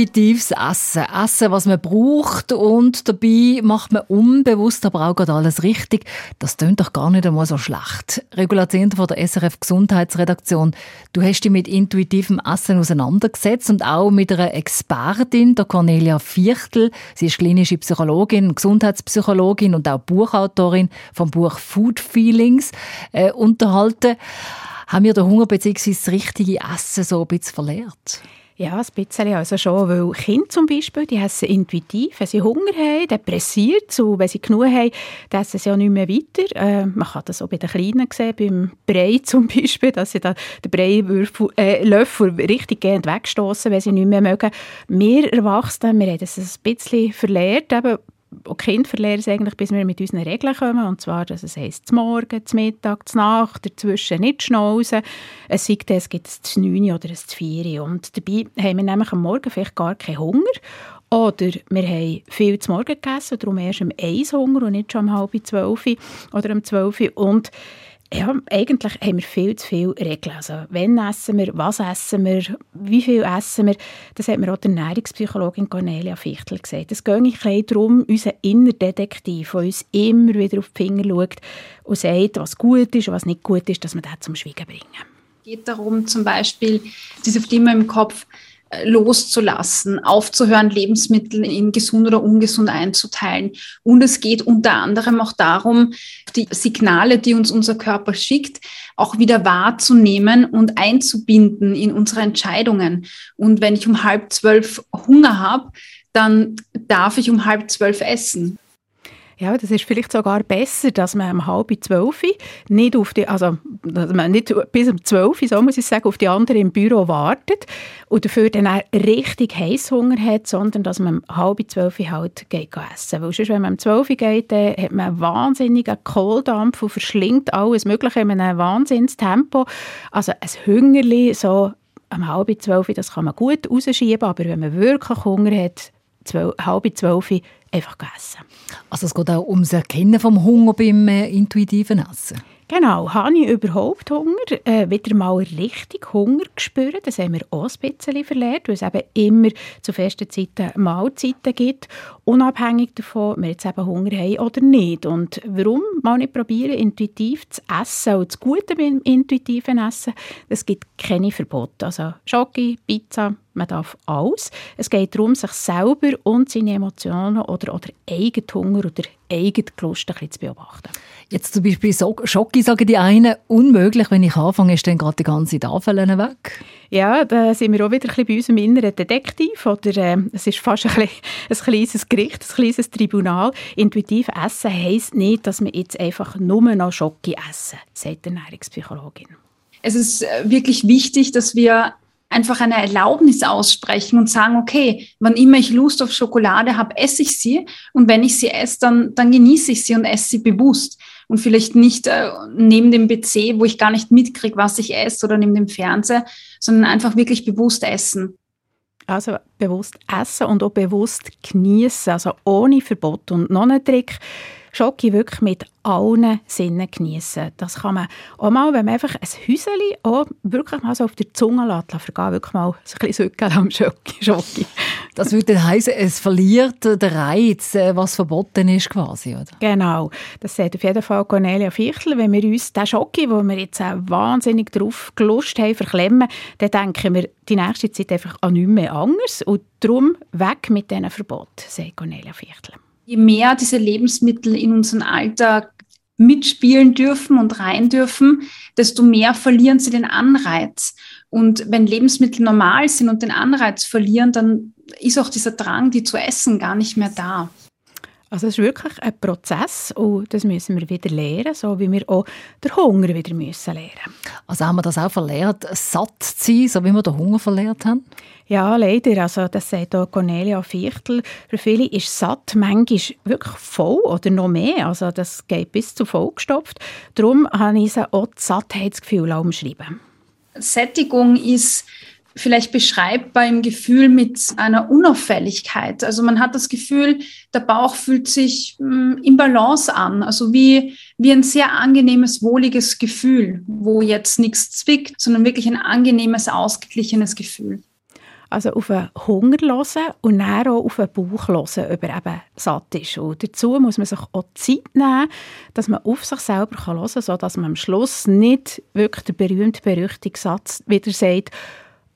Intuitives Essen. Essen, was man braucht und dabei macht man unbewusst aber auch gerade alles richtig. Das tönt doch gar nicht einmal so schlecht. Regulation von der SRF Gesundheitsredaktion. Du hast dich mit intuitivem Essen auseinandergesetzt und auch mit einer Expertin, der Cornelia Viertel. Sie ist klinische Psychologin, Gesundheitspsychologin und auch Buchautorin vom Buch Food Feelings äh, unterhalten. Haben wir den Hunger bzw. das richtige Essen so ein bisschen verlehrt? Ja, ein bisschen also schon, weil Kinder zum Beispiel, die essen intuitiv, wenn sie Hunger haben, dann pressiert wenn sie genug haben, dann essen sie auch nicht mehr weiter. Äh, man kann das auch bei den Kleinen sehen, beim Brei zum Beispiel, dass sie da den Breilöffel äh, Löffel richtig gehend wegstoßen, wenn sie nicht mehr mögen. Wir Erwachsenen, wir haben das ein bisschen verlehrt, eben Kinder verlieren es eigentlich, bis wir mit unseren Regeln kommen. Und zwar, dass es heisst, zum Morgen, zum Mittag, zum Nacht, dazwischen nicht schnauzen. Es sagt, es gibt ein 9 oder ein 4 Und dabei haben wir nämlich am Morgen vielleicht gar keinen Hunger. Oder wir haben viel zu Morgen gegessen, darum erst um 1 Hunger und nicht schon um halb 12 oder um 12 Und ja, eigentlich haben wir viel zu viele Regeln. Also, wann essen wir, was essen wir, wie viel essen wir. Das hat mir auch der Ernährungspsychologin Cornelia Fichtel gesagt. Es geht ein bisschen darum, unser Innerdetektiv, der uns immer wieder auf die Finger schaut und sagt, was gut ist und was nicht gut ist, dass wir das zum Schweigen bringen. Es geht darum, zum Beispiel diese Stimme im Kopf, loszulassen, aufzuhören, Lebensmittel in gesund oder ungesund einzuteilen. Und es geht unter anderem auch darum, die Signale, die uns unser Körper schickt, auch wieder wahrzunehmen und einzubinden in unsere Entscheidungen. Und wenn ich um halb zwölf Hunger habe, dann darf ich um halb zwölf essen. Ja, das ist vielleicht sogar besser, dass man um halb zwölf nicht auf die, also nicht bis um zwölf, so muss ich sagen, auf die anderen im Büro wartet und dafür dann auch richtig Heißhunger hat, sondern dass man um halb zwölf halt geht essen. Weil sonst, wenn man um zwölf geht, dann hat man einen wahnsinnigen Kohldampf und verschlingt alles Mögliche in einem Wahnsinnstempo. Also ein Hüngerli so um halb zwölf, das kann man gut rausschieben, aber wenn man wirklich Hunger hat, zwölf, halb zwölf einfach essen. Also es geht auch ums Erkennen vom Hunger beim äh, intuitiven Essen? Genau, habe ich überhaupt Hunger? Äh, wieder mal richtig Hunger gespürt. Das haben wir auch ein bisschen verlernt, weil es eben immer zu festen Zeiten Mahlzeiten gibt, unabhängig davon, ob wir jetzt eben Hunger haben oder nicht. Und warum mal nicht probieren, intuitiv zu essen? Und das Gute beim intuitiven Essen, es gibt keine Verbote. Also Schoki, Pizza, man darf alles. Es geht darum, sich selber und seine Emotionen oder, oder eigenen Hunger oder eigene Lust ein bisschen zu beobachten. Jetzt zum Beispiel Schoki sagen die einen, unmöglich, wenn ich anfange, ist dann gerade die ganze Tafel weg. Ja, da sind wir auch wieder ein bisschen bei unserem inneren Detektiv. Oder, äh, es ist fast ein, bisschen, ein kleines Gericht, ein kleines Tribunal. Intuitiv essen heisst nicht, dass wir jetzt einfach nur noch Schoki essen, sagt die Ernährungspsychologin. Es ist äh, wirklich wichtig, dass wir einfach eine Erlaubnis aussprechen und sagen, okay, wann immer ich Lust auf Schokolade habe, esse ich sie. Und wenn ich sie esse, dann, dann genieße ich sie und esse sie bewusst. Und vielleicht nicht äh, neben dem PC, wo ich gar nicht mitkriege, was ich esse oder neben dem Fernseher, sondern einfach wirklich bewusst essen. Also bewusst essen und auch bewusst genießen, also ohne Verbot. Und noch ein Trick, Schoki wirklich mit allen Sinnen genießen. Das kann man auch mal, wenn man einfach ein Häuschen auch wirklich mal so auf der Zunge lässt, vergehen, wirklich mal so ein bisschen Söckel am Schoki. Schoki. Das würde heißen, es verliert den Reiz, äh, was verboten ist quasi, oder? Genau. Das sagt auf jeden Fall Cornelia Fichtel. Wenn wir uns den Schoki, wo wir jetzt auch wahnsinnig drauf gelust haben, verklemmen, dann denken wir die nächste Zeit einfach an nichts mehr anders und darum weg mit diesen Verboten, sagt Cornelia Fichtel je mehr diese Lebensmittel in unseren Alltag mitspielen dürfen und rein dürfen, desto mehr verlieren sie den Anreiz. Und wenn Lebensmittel normal sind und den Anreiz verlieren, dann ist auch dieser Drang, die zu essen, gar nicht mehr da. Also es ist wirklich ein Prozess und das müssen wir wieder lernen, so wie wir auch den Hunger wieder müssen lernen. Also haben wir das auch verlernt, satt zu sein, so wie wir den Hunger verlernt haben? Ja, leider. Also das sagt auch Cornelia Viertel. Für viele ist satt manchmal wirklich voll oder noch mehr. Also das geht bis zu vollgestopft. Darum habe ich auch das Sattheitsgefühl umschreiben. Sättigung ist vielleicht beschreibbar im Gefühl mit einer Unauffälligkeit. Also man hat das Gefühl, der Bauch fühlt sich mh, hm, im Balance an, also wie, wie ein sehr angenehmes, wohliges Gefühl, wo jetzt nichts zwickt, sondern wirklich ein angenehmes, ausgeglichenes Gefühl. Also auf den Hunger hören und dann auch auf den Bauch hören, ob er eben satt ist. Und dazu muss man sich auch Zeit nehmen, dass man auf sich selber hören kann, sodass man am Schluss nicht wirklich der berühmt-berüchtigte Satz wieder sagt,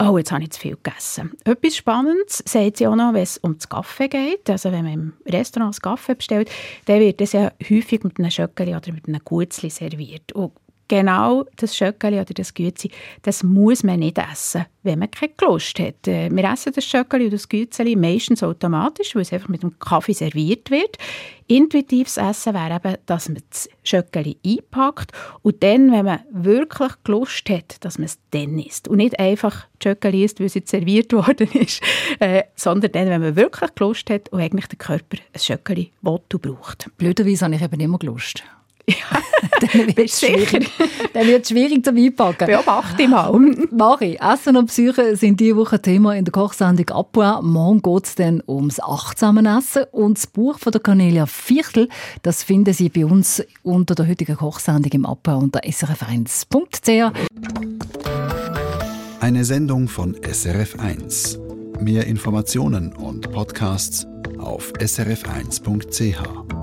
oh, jetzt habe ich zu viel gegessen. Etwas Spannendes sagt sie auch noch, wenn es um das Kaffee geht. Also wenn man im Restaurant das Kaffee bestellt, dann wird das ja häufig mit einem Schöckeli oder mit einem Gutzli serviert. Und genau das Schöckeli oder das Gützi, das muss man nicht essen, wenn man keine Lust hat. Äh, wir essen das Schöckeli und das Gützeli meistens automatisch, weil es einfach mit dem Kaffee serviert wird. Intuitives Essen wäre eben, dass man das Schöckeli einpackt und dann, wenn man wirklich Lust hat, dass man es dann isst. Und nicht einfach Schöckeli isst, weil es serviert worden ist, äh, sondern dann, wenn man wirklich Lust hat und eigentlich der Körper ein Schöckeli will und braucht. Blöderweise habe ich eben immer Lust. Ja, dann wird es schwierig. dann wird es schwierig zum Einpacken. Beobachte mal. Mari, Essen und Psyche sind diese Woche Thema in der Kochsendung «Abwa». Morgen geht es dann ums achtsame Essen. Und das Buch von der Cornelia Viertel, das finden Sie bei uns unter der heutigen Kochsendung im Abwa unter srf1.ch. Eine Sendung von SRF1. Mehr Informationen und Podcasts auf srf1.ch.